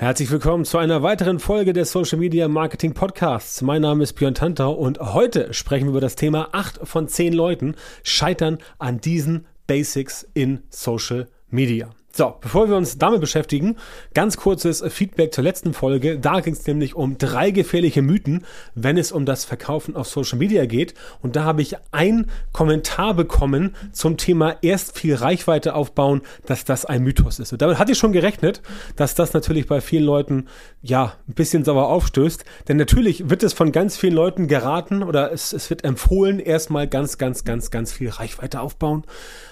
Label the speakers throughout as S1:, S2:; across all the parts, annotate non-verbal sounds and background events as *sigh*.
S1: Herzlich willkommen zu einer weiteren Folge des Social Media Marketing Podcasts. Mein Name ist Björn Tantau und heute sprechen wir über das Thema 8 von 10 Leuten scheitern an diesen Basics in Social Media. So, bevor wir uns damit beschäftigen, ganz kurzes Feedback zur letzten Folge. Da ging es nämlich um drei gefährliche Mythen, wenn es um das Verkaufen auf Social Media geht. Und da habe ich einen Kommentar bekommen zum Thema erst viel Reichweite aufbauen, dass das ein Mythos ist. Und damit hatte ich schon gerechnet, dass das natürlich bei vielen Leuten ja ein bisschen sauer aufstößt. Denn natürlich wird es von ganz vielen Leuten geraten oder es, es wird empfohlen, erstmal ganz, ganz, ganz, ganz viel Reichweite aufbauen.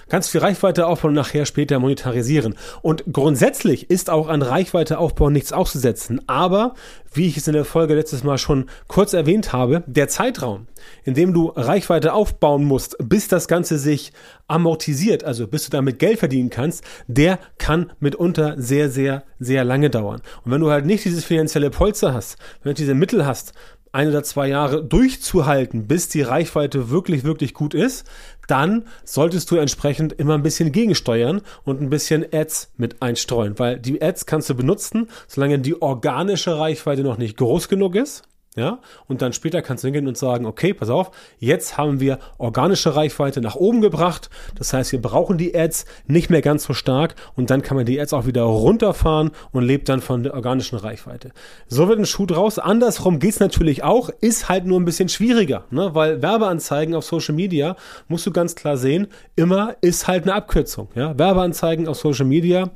S1: Ganz viel Reichweite aufbauen und nachher später monetarisieren. Und grundsätzlich ist auch an Reichweite aufbauen nichts auszusetzen. Aber, wie ich es in der Folge letztes Mal schon kurz erwähnt habe, der Zeitraum, in dem du Reichweite aufbauen musst, bis das Ganze sich amortisiert, also bis du damit Geld verdienen kannst, der kann mitunter sehr, sehr, sehr lange dauern. Und wenn du halt nicht dieses finanzielle Polster hast, wenn du diese Mittel hast, ein oder zwei Jahre durchzuhalten, bis die Reichweite wirklich, wirklich gut ist, dann solltest du entsprechend immer ein bisschen gegensteuern und ein bisschen Ads mit einstreuen, weil die Ads kannst du benutzen, solange die organische Reichweite noch nicht groß genug ist. Ja, und dann später kannst du hingehen und sagen, okay, pass auf, jetzt haben wir organische Reichweite nach oben gebracht. Das heißt, wir brauchen die Ads nicht mehr ganz so stark und dann kann man die Ads auch wieder runterfahren und lebt dann von der organischen Reichweite. So wird ein Schuh draus. Andersrum geht's natürlich auch, ist halt nur ein bisschen schwieriger, ne? weil Werbeanzeigen auf Social Media, musst du ganz klar sehen, immer ist halt eine Abkürzung. Ja? Werbeanzeigen auf Social Media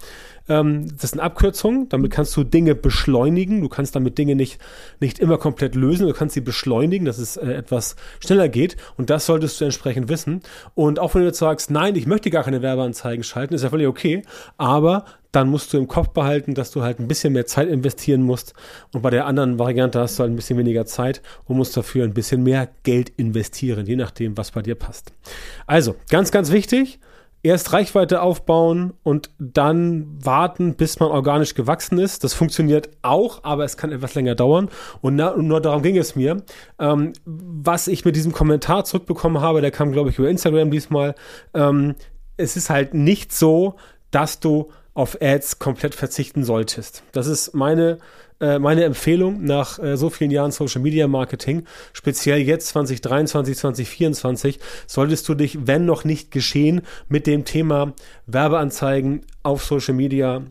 S1: ähm, das sind Abkürzungen, damit kannst du Dinge beschleunigen. Du kannst damit Dinge nicht, nicht immer komplett lösen, du kannst sie beschleunigen, dass es äh, etwas schneller geht. Und das solltest du entsprechend wissen. Und auch wenn du jetzt sagst, nein, ich möchte gar keine Werbeanzeigen schalten, ist ja völlig okay. Aber dann musst du im Kopf behalten, dass du halt ein bisschen mehr Zeit investieren musst. Und bei der anderen Variante hast du halt ein bisschen weniger Zeit und musst dafür ein bisschen mehr Geld investieren, je nachdem, was bei dir passt. Also, ganz, ganz wichtig erst Reichweite aufbauen und dann warten, bis man organisch gewachsen ist. Das funktioniert auch, aber es kann etwas länger dauern. Und na, nur darum ging es mir. Ähm, was ich mit diesem Kommentar zurückbekommen habe, der kam, glaube ich, über Instagram diesmal. Ähm, es ist halt nicht so, dass du auf Ads komplett verzichten solltest. Das ist meine äh, meine Empfehlung nach äh, so vielen Jahren Social Media Marketing, speziell jetzt 2023, 2024, solltest du dich, wenn noch nicht geschehen, mit dem Thema Werbeanzeigen auf Social Media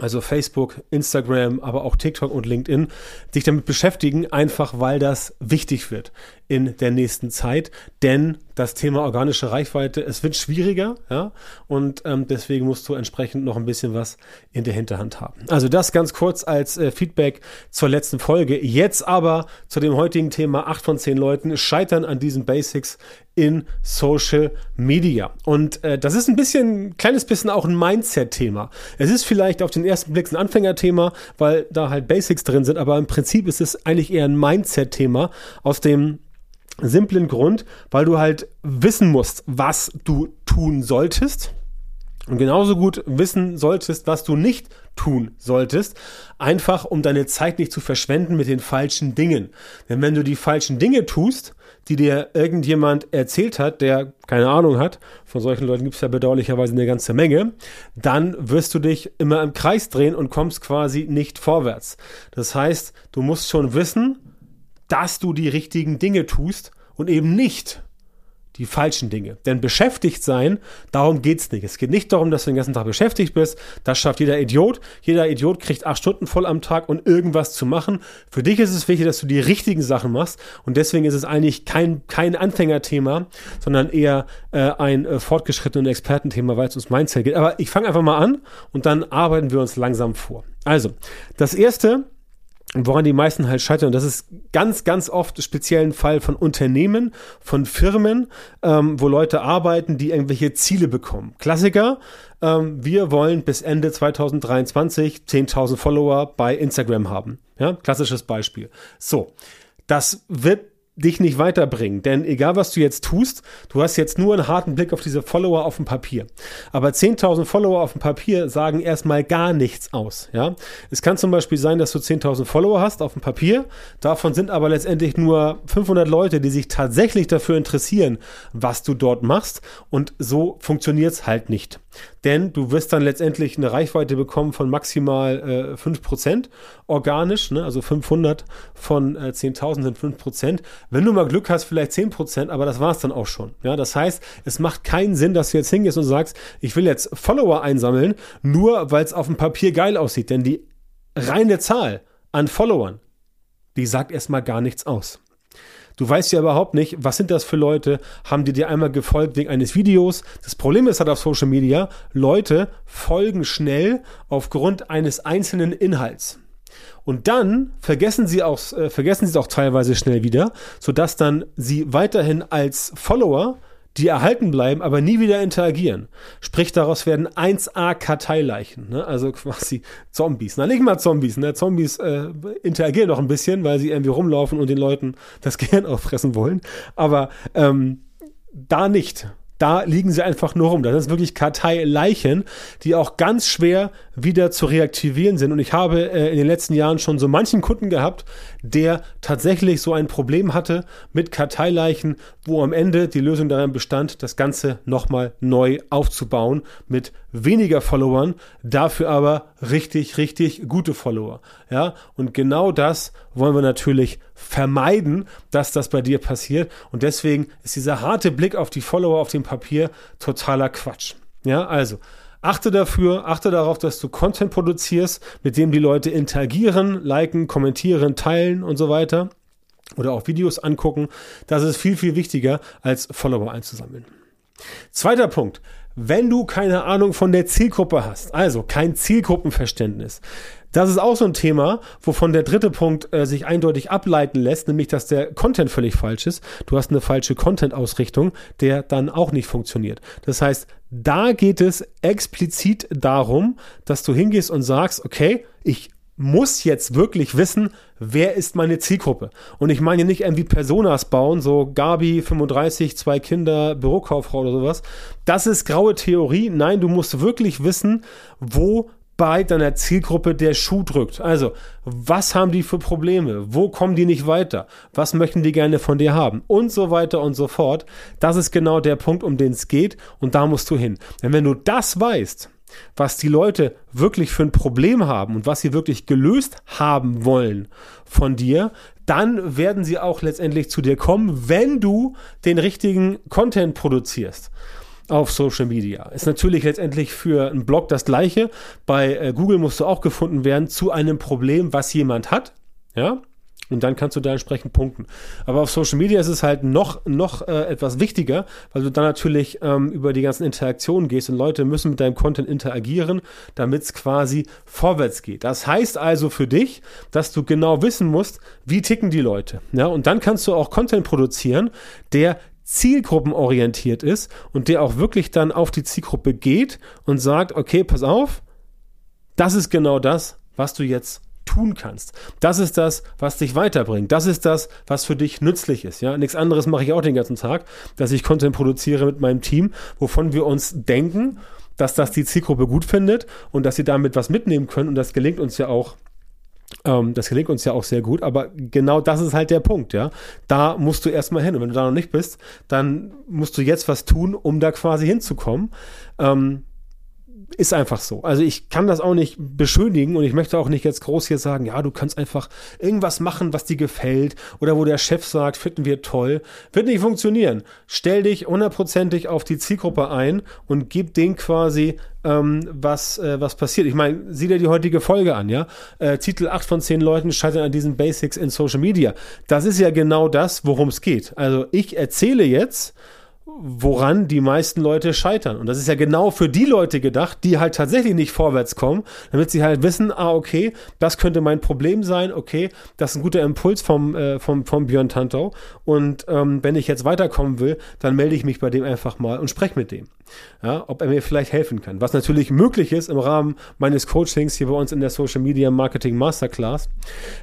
S1: also Facebook, Instagram, aber auch TikTok und LinkedIn, sich damit beschäftigen, einfach weil das wichtig wird in der nächsten Zeit. Denn das Thema organische Reichweite, es wird schwieriger, ja, und ähm, deswegen musst du entsprechend noch ein bisschen was in der Hinterhand haben. Also das ganz kurz als äh, Feedback zur letzten Folge. Jetzt aber zu dem heutigen Thema, acht von zehn Leuten scheitern an diesen Basics in Social Media. Und äh, das ist ein bisschen, ein kleines bisschen auch ein Mindset-Thema. Es ist vielleicht auf den ersten Blick ein Anfängerthema, weil da halt Basics drin sind, aber im Prinzip ist es eigentlich eher ein Mindset-Thema aus dem simplen Grund, weil du halt wissen musst, was du tun solltest und genauso gut wissen solltest, was du nicht tun solltest, einfach um deine Zeit nicht zu verschwenden mit den falschen Dingen. Denn wenn du die falschen Dinge tust, die dir irgendjemand erzählt hat, der keine Ahnung hat, von solchen Leuten gibt es ja bedauerlicherweise eine ganze Menge, dann wirst du dich immer im Kreis drehen und kommst quasi nicht vorwärts. Das heißt, du musst schon wissen, dass du die richtigen Dinge tust und eben nicht die falschen Dinge. Denn beschäftigt sein, darum geht's nicht. Es geht nicht darum, dass du den ganzen Tag beschäftigt bist. Das schafft jeder Idiot. Jeder Idiot kriegt acht Stunden voll am Tag und um irgendwas zu machen. Für dich ist es wichtig, dass du die richtigen Sachen machst. Und deswegen ist es eigentlich kein, kein Anfängerthema, sondern eher äh, ein äh, fortgeschrittenes Expertenthema, weil es ums Mindset geht. Aber ich fange einfach mal an und dann arbeiten wir uns langsam vor. Also, das erste, woran die meisten halt scheitern. Und das ist ganz, ganz oft speziell ein Fall von Unternehmen, von Firmen, ähm, wo Leute arbeiten, die irgendwelche Ziele bekommen. Klassiker, ähm, wir wollen bis Ende 2023 10.000 Follower bei Instagram haben. Ja, klassisches Beispiel. So, das wird dich nicht weiterbringen. Denn egal, was du jetzt tust, du hast jetzt nur einen harten Blick auf diese Follower auf dem Papier. Aber 10.000 Follower auf dem Papier sagen erstmal gar nichts aus. Ja? Es kann zum Beispiel sein, dass du 10.000 Follower hast auf dem Papier. Davon sind aber letztendlich nur 500 Leute, die sich tatsächlich dafür interessieren, was du dort machst. Und so funktioniert es halt nicht. Denn du wirst dann letztendlich eine Reichweite bekommen von maximal äh, 5% organisch, ne? also 500 von äh, 10.000 sind 5%. Wenn du mal Glück hast, vielleicht 10%, aber das war es dann auch schon. Ja? Das heißt, es macht keinen Sinn, dass du jetzt hingehst und sagst, ich will jetzt Follower einsammeln, nur weil es auf dem Papier geil aussieht. Denn die reine Zahl an Followern, die sagt erstmal gar nichts aus. Du weißt ja überhaupt nicht, was sind das für Leute? Haben die dir einmal gefolgt wegen eines Videos? Das Problem ist halt auf Social Media, Leute folgen schnell aufgrund eines einzelnen Inhalts. Und dann vergessen sie auch, äh, vergessen sie es auch teilweise schnell wieder, sodass dann sie weiterhin als Follower die erhalten bleiben, aber nie wieder interagieren. Sprich, daraus werden 1A Karteileichen, ne? also quasi Zombies. Na, nicht mal Zombies, ne? Zombies äh, interagieren noch ein bisschen, weil sie irgendwie rumlaufen und den Leuten das *laughs* Gehirn auffressen wollen. Aber ähm, da nicht da liegen sie einfach nur rum. Das sind wirklich Karteileichen, die auch ganz schwer wieder zu reaktivieren sind. Und ich habe äh, in den letzten Jahren schon so manchen Kunden gehabt, der tatsächlich so ein Problem hatte mit Karteileichen, wo am Ende die Lösung darin bestand, das Ganze nochmal neu aufzubauen mit weniger Followern, dafür aber richtig, richtig gute Follower. Ja, und genau das wollen wir natürlich vermeiden, dass das bei dir passiert. Und deswegen ist dieser harte Blick auf die Follower auf dem Papier totaler Quatsch. Ja, also achte dafür, achte darauf, dass du Content produzierst, mit dem die Leute interagieren, liken, kommentieren, teilen und so weiter. Oder auch Videos angucken. Das ist viel, viel wichtiger, als Follower einzusammeln. Zweiter Punkt wenn du keine Ahnung von der Zielgruppe hast, also kein Zielgruppenverständnis. Das ist auch so ein Thema, wovon der dritte Punkt äh, sich eindeutig ableiten lässt, nämlich dass der Content völlig falsch ist. Du hast eine falsche Content-Ausrichtung, der dann auch nicht funktioniert. Das heißt, da geht es explizit darum, dass du hingehst und sagst, okay, ich muss jetzt wirklich wissen, wer ist meine Zielgruppe. Und ich meine nicht irgendwie Personas bauen, so Gabi 35, zwei Kinder, Bürokauffrau oder sowas. Das ist graue Theorie. Nein, du musst wirklich wissen, wo bei deiner Zielgruppe der Schuh drückt. Also, was haben die für Probleme? Wo kommen die nicht weiter? Was möchten die gerne von dir haben? Und so weiter und so fort. Das ist genau der Punkt, um den es geht. Und da musst du hin. Denn wenn du das weißt, was die Leute wirklich für ein Problem haben und was sie wirklich gelöst haben wollen von dir, dann werden sie auch letztendlich zu dir kommen, wenn du den richtigen Content produzierst auf Social Media. Ist natürlich letztendlich für einen Blog das gleiche. Bei äh, Google musst du auch gefunden werden zu einem Problem, was jemand hat. Ja, und dann kannst du da entsprechend punkten. Aber auf Social Media ist es halt noch, noch äh, etwas wichtiger, weil du dann natürlich ähm, über die ganzen Interaktionen gehst und Leute müssen mit deinem Content interagieren, damit es quasi vorwärts geht. Das heißt also für dich, dass du genau wissen musst, wie ticken die Leute. Ja, und dann kannst du auch Content produzieren, der zielgruppenorientiert ist und der auch wirklich dann auf die Zielgruppe geht und sagt, okay, pass auf, das ist genau das, was du jetzt tun kannst. Das ist das, was dich weiterbringt. Das ist das, was für dich nützlich ist. Ja, nichts anderes mache ich auch den ganzen Tag, dass ich Content produziere mit meinem Team, wovon wir uns denken, dass das die Zielgruppe gut findet und dass sie damit was mitnehmen können. Und das gelingt uns ja auch ähm, das gelingt uns ja auch sehr gut, aber genau das ist halt der Punkt, ja. Da musst du erstmal hin. Und wenn du da noch nicht bist, dann musst du jetzt was tun, um da quasi hinzukommen. Ähm, ist einfach so. Also ich kann das auch nicht beschönigen und ich möchte auch nicht jetzt groß hier sagen, ja, du kannst einfach irgendwas machen, was dir gefällt oder wo der Chef sagt, finden wir toll. Wird nicht funktionieren. Stell dich hundertprozentig auf die Zielgruppe ein und gib denen quasi ähm, was, äh, was passiert. Ich meine, sieh dir die heutige Folge an, ja. Äh, Titel 8 von 10 Leuten scheitern an diesen Basics in Social Media. Das ist ja genau das, worum es geht. Also ich erzähle jetzt, woran die meisten Leute scheitern. Und das ist ja genau für die Leute gedacht, die halt tatsächlich nicht vorwärts kommen, damit sie halt wissen, ah, okay, das könnte mein Problem sein, okay, das ist ein guter Impuls vom, äh, vom, vom Björn Tantau. Und ähm, wenn ich jetzt weiterkommen will, dann melde ich mich bei dem einfach mal und spreche mit dem. Ja, ob er mir vielleicht helfen kann. Was natürlich möglich ist im Rahmen meines Coachings hier bei uns in der Social Media Marketing Masterclass.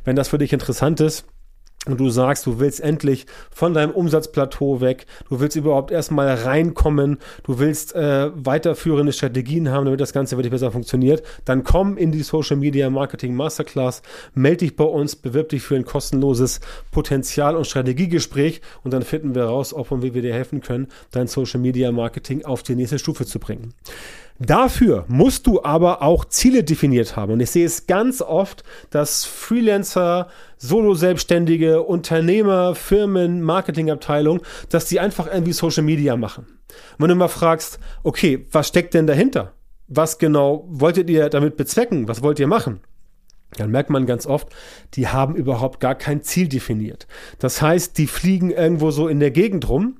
S1: Wenn das für dich interessant ist, und du sagst, du willst endlich von deinem Umsatzplateau weg, du willst überhaupt erstmal reinkommen, du willst äh, weiterführende Strategien haben, damit das Ganze wirklich besser funktioniert, dann komm in die Social Media Marketing Masterclass, melde dich bei uns, bewirb dich für ein kostenloses Potenzial- und Strategiegespräch. Und dann finden wir raus, ob und wie wir dir helfen können, dein Social Media Marketing auf die nächste Stufe zu bringen. Dafür musst du aber auch Ziele definiert haben. Und ich sehe es ganz oft, dass Freelancer, Solo-Selbstständige, Unternehmer, Firmen, Marketingabteilungen, dass die einfach irgendwie Social Media machen. Und wenn du mal fragst, okay, was steckt denn dahinter? Was genau wolltet ihr damit bezwecken? Was wollt ihr machen? Dann merkt man ganz oft, die haben überhaupt gar kein Ziel definiert. Das heißt, die fliegen irgendwo so in der Gegend rum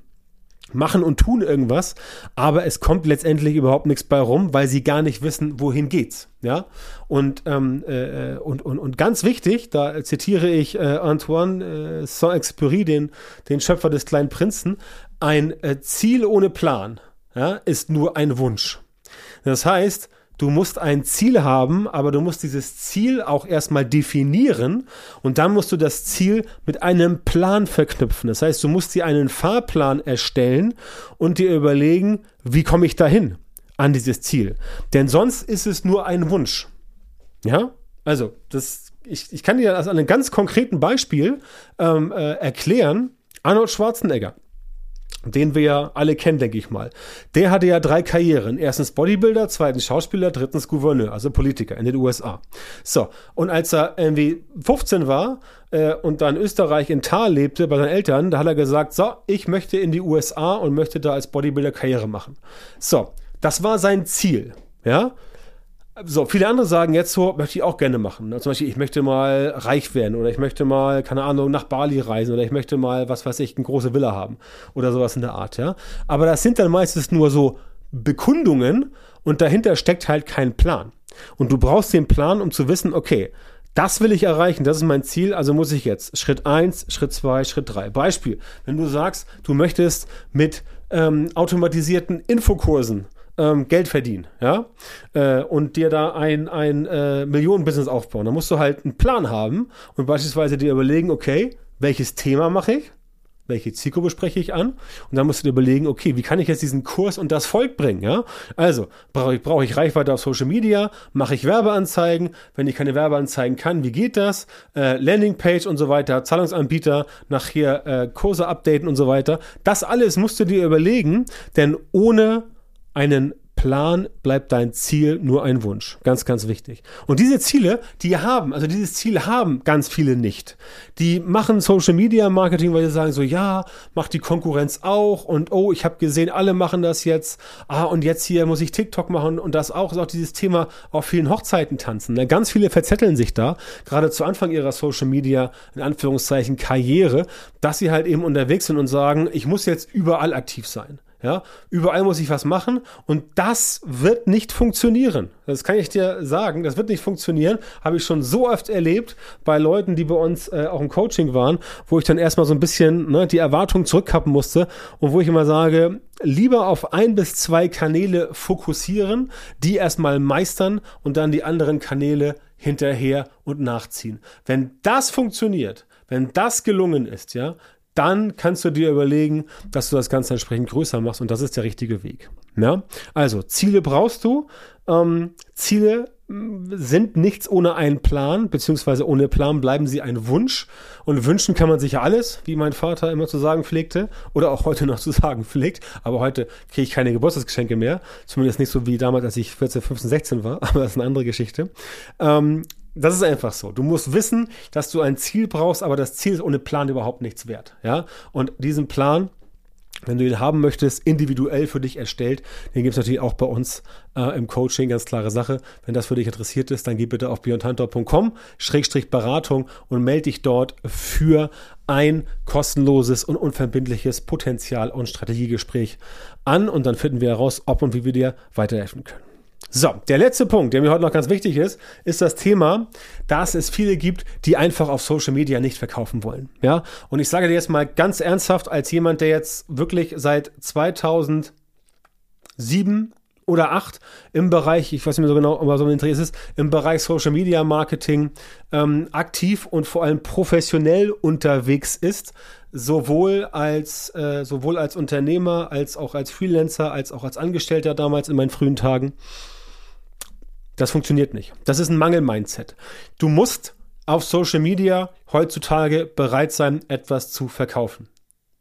S1: machen und tun irgendwas, aber es kommt letztendlich überhaupt nichts bei rum, weil sie gar nicht wissen, wohin geht's. Ja, und, ähm, äh, und, und, und ganz wichtig, da zitiere ich äh, Antoine äh, Saint-Exupéry, den, den Schöpfer des kleinen Prinzen, ein äh, Ziel ohne Plan ja, ist nur ein Wunsch. Das heißt, Du musst ein Ziel haben, aber du musst dieses Ziel auch erstmal definieren und dann musst du das Ziel mit einem Plan verknüpfen. Das heißt, du musst dir einen Fahrplan erstellen und dir überlegen, wie komme ich dahin an dieses Ziel. Denn sonst ist es nur ein Wunsch. Ja, also das, ich, ich kann dir das an einem ganz konkreten Beispiel ähm, äh, erklären. Arnold Schwarzenegger den wir ja alle kennen, denke ich mal. Der hatte ja drei Karrieren. Erstens Bodybuilder, zweitens Schauspieler, drittens Gouverneur, also Politiker in den USA. So, und als er irgendwie 15 war äh, und dann Österreich in Thal lebte bei seinen Eltern, da hat er gesagt, so, ich möchte in die USA und möchte da als Bodybuilder Karriere machen. So, das war sein Ziel. Ja, so, viele andere sagen jetzt so, möchte ich auch gerne machen. Zum Beispiel, ich möchte mal reich werden oder ich möchte mal, keine Ahnung, nach Bali reisen oder ich möchte mal, was weiß ich, eine große Villa haben oder sowas in der Art, ja. Aber das sind dann meistens nur so Bekundungen und dahinter steckt halt kein Plan. Und du brauchst den Plan, um zu wissen, okay, das will ich erreichen, das ist mein Ziel, also muss ich jetzt Schritt eins, Schritt zwei, Schritt drei. Beispiel, wenn du sagst, du möchtest mit ähm, automatisierten Infokursen ähm, Geld verdienen, ja, äh, und dir da ein, ein äh, Millionenbusiness aufbauen. Da musst du halt einen Plan haben und beispielsweise dir überlegen, okay, welches Thema mache ich? welche Zielgruppe spreche ich an? Und dann musst du dir überlegen, okay, wie kann ich jetzt diesen Kurs und das Volk bringen? Ja? Also, brauche ich, brauche ich Reichweite auf Social Media? Mache ich Werbeanzeigen? Wenn ich keine Werbeanzeigen kann, wie geht das? Äh, Landingpage und so weiter, Zahlungsanbieter, nachher äh, Kurse updaten und so weiter. Das alles musst du dir überlegen, denn ohne einen Plan bleibt dein Ziel nur ein Wunsch. Ganz, ganz wichtig. Und diese Ziele, die haben, also dieses Ziel haben ganz viele nicht. Die machen Social Media Marketing, weil sie sagen so, ja, macht die Konkurrenz auch und oh, ich habe gesehen, alle machen das jetzt. Ah, und jetzt hier muss ich TikTok machen und das auch, ist auch dieses Thema auf vielen Hochzeiten tanzen. Ne? Ganz viele verzetteln sich da, gerade zu Anfang ihrer Social Media, in Anführungszeichen, Karriere, dass sie halt eben unterwegs sind und sagen, ich muss jetzt überall aktiv sein. Ja, überall muss ich was machen und das wird nicht funktionieren. Das kann ich dir sagen. Das wird nicht funktionieren. Habe ich schon so oft erlebt bei Leuten, die bei uns äh, auch im Coaching waren, wo ich dann erstmal so ein bisschen ne, die Erwartungen zurückkappen musste und wo ich immer sage, lieber auf ein bis zwei Kanäle fokussieren, die erstmal meistern und dann die anderen Kanäle hinterher und nachziehen. Wenn das funktioniert, wenn das gelungen ist, ja, dann kannst du dir überlegen, dass du das Ganze entsprechend größer machst und das ist der richtige Weg. Ja? Also Ziele brauchst du. Ähm, Ziele sind nichts ohne einen Plan, beziehungsweise ohne Plan bleiben sie ein Wunsch. Und wünschen kann man sich ja alles, wie mein Vater immer zu sagen pflegte, oder auch heute noch zu sagen pflegt. Aber heute kriege ich keine Geburtstagsgeschenke mehr. Zumindest nicht so wie damals, als ich 14, 15, 16 war. *laughs* Aber das ist eine andere Geschichte. Ähm, das ist einfach so. Du musst wissen, dass du ein Ziel brauchst, aber das Ziel ist ohne Plan überhaupt nichts wert. Ja? Und diesen Plan, wenn du ihn haben möchtest, individuell für dich erstellt, den gibt es natürlich auch bei uns äh, im Coaching, ganz klare Sache. Wenn das für dich interessiert ist, dann geh bitte auf beyondhunter.com, Schrägstrich Beratung und melde dich dort für ein kostenloses und unverbindliches Potenzial- und Strategiegespräch an und dann finden wir heraus, ob und wie wir dir weiterhelfen können. So, der letzte Punkt, der mir heute noch ganz wichtig ist, ist das Thema, dass es viele gibt, die einfach auf Social Media nicht verkaufen wollen. Ja, und ich sage dir jetzt mal ganz ernsthaft, als jemand, der jetzt wirklich seit 2007 oder 8 im Bereich, ich weiß nicht mehr so genau, aber so interessiert ist, im Bereich Social Media Marketing ähm, aktiv und vor allem professionell unterwegs ist, sowohl als, äh, sowohl als Unternehmer, als auch als Freelancer, als auch als Angestellter damals in meinen frühen Tagen. Das funktioniert nicht. Das ist ein Mangel-Mindset. Du musst auf Social Media heutzutage bereit sein, etwas zu verkaufen.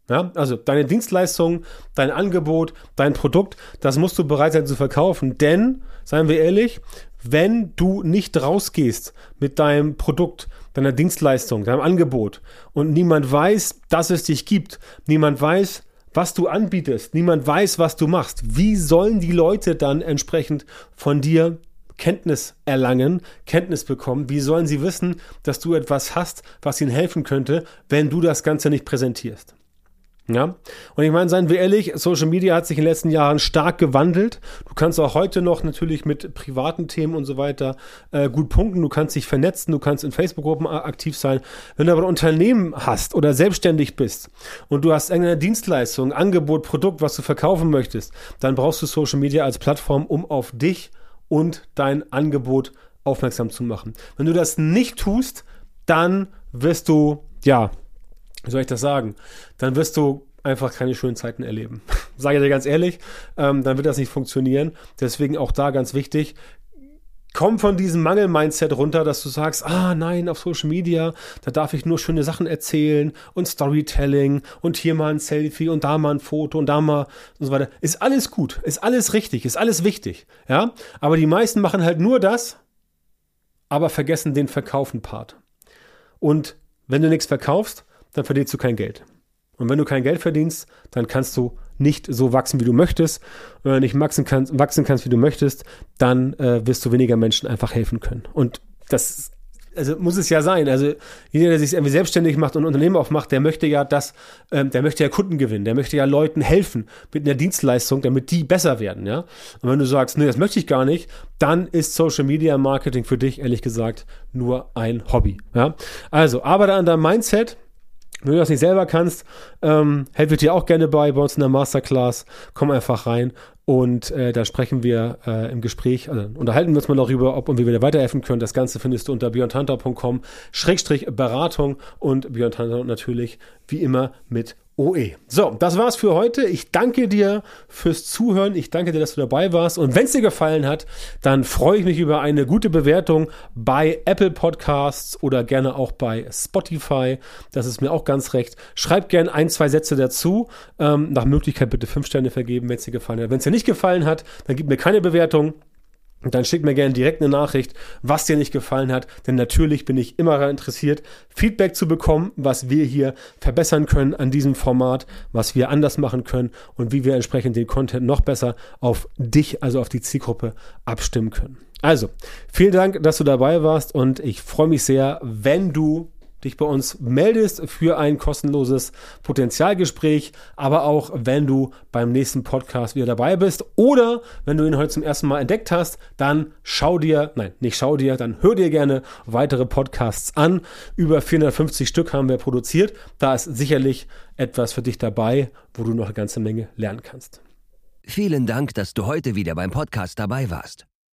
S1: Ja, also deine Dienstleistung, dein Angebot, dein Produkt, das musst du bereit sein zu verkaufen. Denn, seien wir ehrlich, wenn du nicht rausgehst mit deinem Produkt, deiner Dienstleistung, deinem Angebot und niemand weiß, dass es dich gibt, niemand weiß, was du anbietest, niemand weiß, was du machst, wie sollen die Leute dann entsprechend von dir Kenntnis erlangen, Kenntnis bekommen? Wie sollen sie wissen, dass du etwas hast, was ihnen helfen könnte, wenn du das Ganze nicht präsentierst? Ja, und ich meine, seien wir ehrlich, Social Media hat sich in den letzten Jahren stark gewandelt. Du kannst auch heute noch natürlich mit privaten Themen und so weiter äh, gut punkten. Du kannst dich vernetzen, du kannst in Facebook-Gruppen aktiv sein. Wenn du aber ein Unternehmen hast oder selbstständig bist und du hast irgendeine Dienstleistung, Angebot, Produkt, was du verkaufen möchtest, dann brauchst du Social Media als Plattform, um auf dich und dein Angebot aufmerksam zu machen. Wenn du das nicht tust, dann wirst du, ja, wie soll ich das sagen? Dann wirst du einfach keine schönen Zeiten erleben. *laughs* Sage ich dir ganz ehrlich, ähm, dann wird das nicht funktionieren. Deswegen auch da ganz wichtig, komm von diesem Mangel-Mindset runter, dass du sagst, ah nein, auf Social Media, da darf ich nur schöne Sachen erzählen und Storytelling und hier mal ein Selfie und da mal ein Foto und da mal und so weiter. Ist alles gut, ist alles richtig, ist alles wichtig, ja. Aber die meisten machen halt nur das, aber vergessen den Verkaufen-Part. Und wenn du nichts verkaufst, dann verdienst du kein Geld. Und wenn du kein Geld verdienst, dann kannst du nicht so wachsen, wie du möchtest, oder nicht wachsen kannst, wachsen kannst wie du möchtest, dann äh, wirst du weniger Menschen einfach helfen können. Und das also muss es ja sein. Also jeder, der sich irgendwie selbstständig macht und ein Unternehmen aufmacht, der möchte ja das, ähm, der möchte ja Kunden gewinnen, der möchte ja Leuten helfen mit einer Dienstleistung, damit die besser werden, ja. Und wenn du sagst, nee, das möchte ich gar nicht, dann ist Social Media Marketing für dich ehrlich gesagt nur ein Hobby, ja. Also arbeite an deinem Mindset, wenn du das nicht selber kannst, ähm, helfe ich dir auch gerne bei, bei uns in der Masterclass. Komm einfach rein und äh, da sprechen wir äh, im Gespräch, also unterhalten wir uns mal darüber, ob und wie wir dir weiterhelfen können. Das Ganze findest du unter beyondhunter.com Schrägstrich Beratung und Beyond Hunter natürlich wie immer mit OE. So, das war's für heute. Ich danke dir fürs Zuhören. Ich danke dir, dass du dabei warst. Und wenn es dir gefallen hat, dann freue ich mich über eine gute Bewertung bei Apple Podcasts oder gerne auch bei Spotify. Das ist mir auch ganz recht. Schreib gerne ein, zwei Sätze dazu. Ähm, nach Möglichkeit bitte fünf Sterne vergeben, wenn es dir gefallen hat. Wenn es dir nicht gefallen hat, dann gib mir keine Bewertung. Dann schick mir gerne direkt eine Nachricht, was dir nicht gefallen hat, denn natürlich bin ich immer interessiert, Feedback zu bekommen, was wir hier verbessern können an diesem Format, was wir anders machen können und wie wir entsprechend den Content noch besser auf dich, also auf die Zielgruppe abstimmen können. Also, vielen Dank, dass du dabei warst und ich freue mich sehr, wenn du dich bei uns meldest für ein kostenloses Potenzialgespräch, aber auch wenn du beim nächsten Podcast wieder dabei bist oder wenn du ihn heute zum ersten Mal entdeckt hast, dann schau dir, nein, nicht schau dir, dann hör dir gerne weitere Podcasts an. Über 450 Stück haben wir produziert. Da ist sicherlich etwas für dich dabei, wo du noch eine ganze Menge lernen kannst.
S2: Vielen Dank, dass du heute wieder beim Podcast dabei warst.